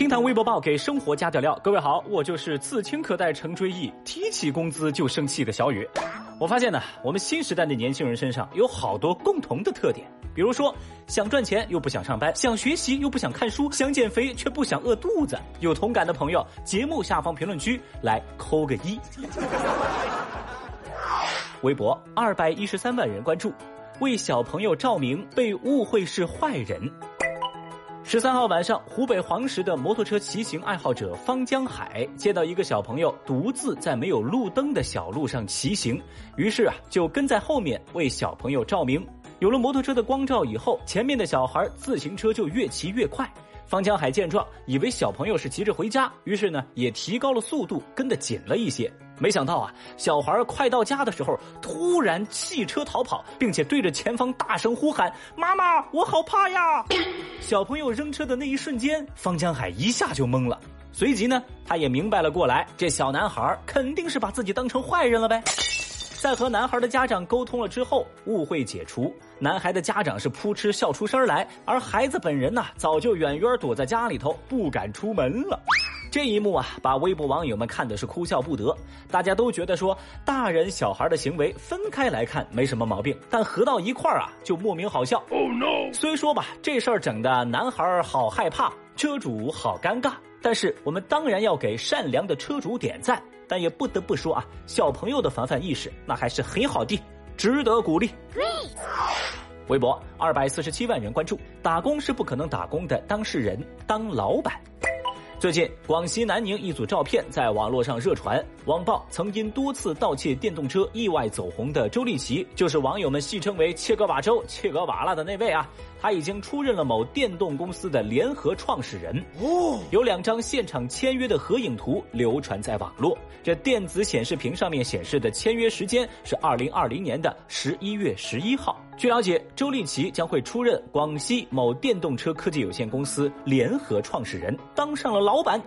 听谈微博报给生活加点料，各位好，我就是刺青可待成追忆，提起工资就生气的小雨。我发现呢，我们新时代的年轻人身上有好多共同的特点，比如说想赚钱又不想上班，想学习又不想看书，想减肥却不想饿肚子。有同感的朋友，节目下方评论区来扣个一。微博二百一十三万人关注，为小朋友照明被误会是坏人。十三号晚上，湖北黄石的摩托车骑行爱好者方江海接到一个小朋友独自在没有路灯的小路上骑行，于是啊就跟在后面为小朋友照明。有了摩托车的光照以后，前面的小孩自行车就越骑越快。方江海见状，以为小朋友是急着回家，于是呢也提高了速度，跟得紧了一些。没想到啊，小孩快到家的时候，突然弃车逃跑，并且对着前方大声呼喊：“妈妈，我好怕呀！”小朋友扔车的那一瞬间，方江海一下就懵了，随即呢，他也明白了过来，这小男孩肯定是把自己当成坏人了呗。在和男孩的家长沟通了之后，误会解除。男孩的家长是扑哧笑出声来，而孩子本人呢，早就远远躲在家里头，不敢出门了。这一幕啊，把微博网友们看的是哭笑不得。大家都觉得说，大人小孩的行为分开来看没什么毛病，但合到一块儿啊，就莫名好笑。Oh no！虽说吧，这事儿整的男孩好害怕，车主好尴尬，但是我们当然要给善良的车主点赞。但也不得不说啊，小朋友的防范意识那还是很好的，值得鼓励。微博二百四十七万人关注，打工是不可能打工的当事人当老板。最近，广西南宁一组照片在网络上热传。网曝曾因多次盗窃电动车意外走红的周丽淇，就是网友们戏称为“切格瓦周”“切格瓦拉”的那位啊。他已经出任了某电动公司的联合创始人。哦，有两张现场签约的合影图流传在网络。这电子显示屏上面显示的签约时间是二零二零年的十一月十一号。据了解，周丽淇将会出任广西某电动车科技有限公司联合创始人，当上了老板。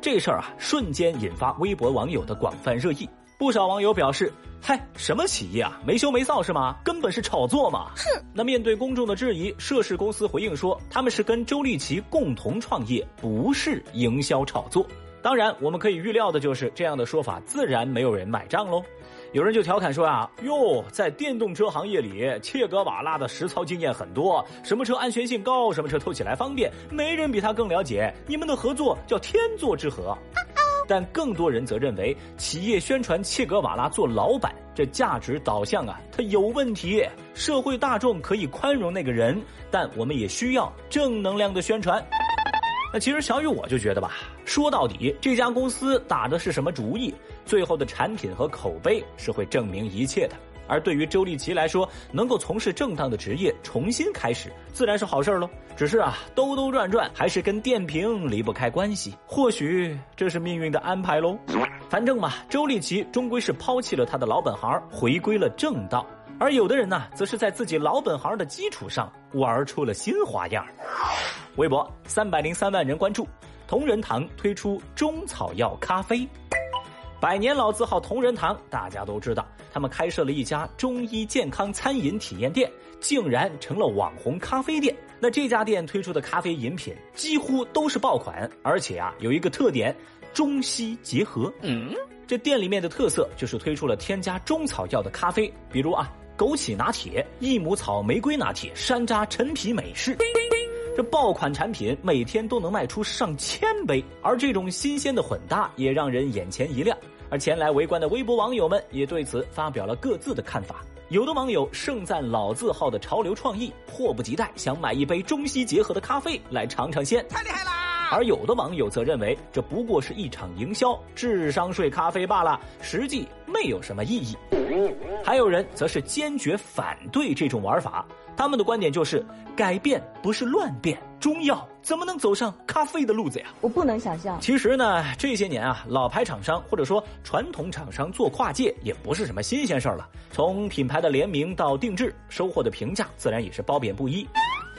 这事儿啊，瞬间引发微博网友的广泛热议。不少网友表示：“嗨，什么企业啊？没羞没臊是吗？根本是炒作嘛！”哼。那面对公众的质疑，涉事公司回应说：“他们是跟周丽淇共同创业，不是营销炒作。”当然，我们可以预料的就是这样的说法，自然没有人买账喽。有人就调侃说啊，哟，在电动车行业里，切格瓦拉的实操经验很多，什么车安全性高，什么车偷起来方便，没人比他更了解。你们的合作叫天作之合。但更多人则认为，企业宣传切格瓦拉做老板，这价值导向啊，它有问题。社会大众可以宽容那个人，但我们也需要正能量的宣传。那其实小雨我就觉得吧，说到底这家公司打的是什么主意，最后的产品和口碑是会证明一切的。而对于周丽淇来说，能够从事正当的职业，重新开始，自然是好事儿喽。只是啊，兜兜转转还是跟电瓶离不开关系，或许这是命运的安排喽。反正嘛，周丽淇终归是抛弃了他的老本行，回归了正道。而有的人呢，则是在自己老本行的基础上玩出了新花样。微博三百零三万人关注，同仁堂推出中草药咖啡。百年老字号同仁堂，大家都知道，他们开设了一家中医健康餐饮体验店，竟然成了网红咖啡店。那这家店推出的咖啡饮品几乎都是爆款，而且啊有一个特点，中西结合。嗯，这店里面的特色就是推出了添加中草药的咖啡，比如啊枸杞拿铁、益母草玫瑰拿铁、山楂陈皮美式。这爆款产品每天都能卖出上千杯，而这种新鲜的混搭也让人眼前一亮。而前来围观的微博网友们也对此发表了各自的看法。有的网友盛赞老字号的潮流创意，迫不及待想买一杯中西结合的咖啡来尝尝鲜。太厉害了！而有的网友则认为这不过是一场营销，智商税咖啡罢了，实际没有什么意义。还有人则是坚决反对这种玩法。他们的观点就是，改变不是乱变，中药怎么能走上咖啡的路子呀？我不能想象。其实呢，这些年啊，老牌厂商或者说传统厂商做跨界也不是什么新鲜事儿了。从品牌的联名到定制，收获的评价自然也是褒贬不一。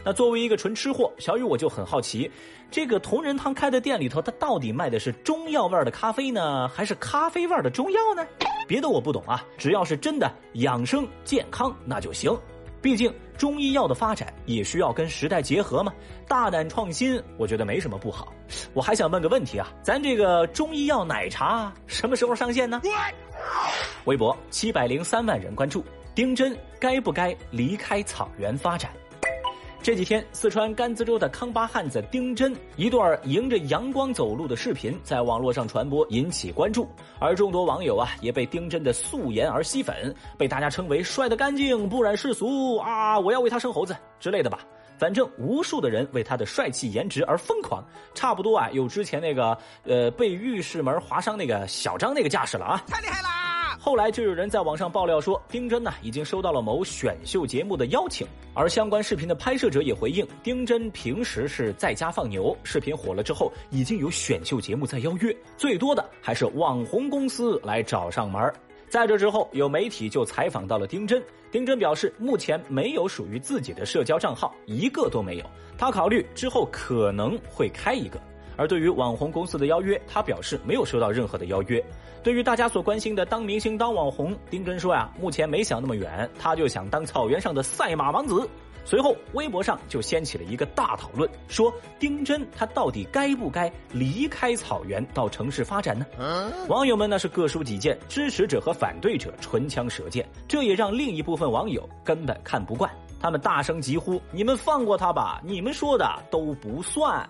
那作为一个纯吃货，小雨我就很好奇，这个同仁堂开的店里头，它到底卖的是中药味的咖啡呢，还是咖啡味的中药呢？别的我不懂啊，只要是真的养生健康，那就行。毕竟中医药的发展也需要跟时代结合嘛？大胆创新，我觉得没什么不好。我还想问个问题啊，咱这个中医药奶茶什么时候上线呢？微博七百零三万人关注，丁真该不该离开草原发展？这几天，四川甘孜州的康巴汉子丁真一段迎着阳光走路的视频在网络上传播，引起关注。而众多网友啊，也被丁真的素颜而吸粉，被大家称为帅得干净、不染世俗啊！我要为他生猴子之类的吧。反正无数的人为他的帅气颜值而疯狂，差不多啊，有之前那个呃被浴室门划伤那个小张那个架势了啊！太厉害啦！后来就有人在网上爆料说，丁真呢已经收到了某选秀节目的邀请，而相关视频的拍摄者也回应，丁真平时是在家放牛，视频火了之后，已经有选秀节目在邀约，最多的还是网红公司来找上门。在这之后，有媒体就采访到了丁真，丁真表示目前没有属于自己的社交账号，一个都没有，他考虑之后可能会开一个。而对于网红公司的邀约，他表示没有收到任何的邀约。对于大家所关心的当明星、当网红，丁真说呀，目前没想那么远，他就想当草原上的赛马王子。随后，微博上就掀起了一个大讨论，说丁真他到底该不该离开草原到城市发展呢？网友们那是各抒己见，支持者和反对者唇枪舌剑，这也让另一部分网友根本看不惯，他们大声疾呼：“你们放过他吧，你们说的都不算。”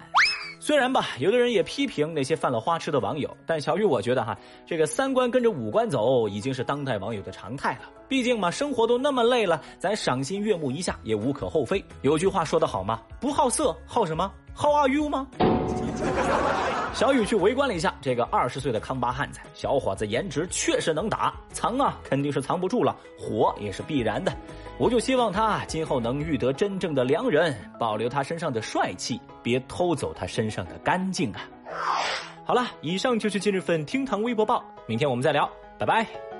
虽然吧，有的人也批评那些犯了花痴的网友，但小雨我觉得哈，这个三观跟着五官走已经是当代网友的常态了。毕竟嘛，生活都那么累了，咱赏心悦目一下也无可厚非。有句话说得好嘛？不好色，好什么？好阿 you 吗？小雨去围观了一下这个二十岁的康巴汉子，小伙子颜值确实能打，藏啊肯定是藏不住了，火也是必然的。我就希望他今后能遇得真正的良人，保留他身上的帅气，别偷走他身上的干净啊！好了，以上就是今日份厅堂微博报，明天我们再聊，拜拜。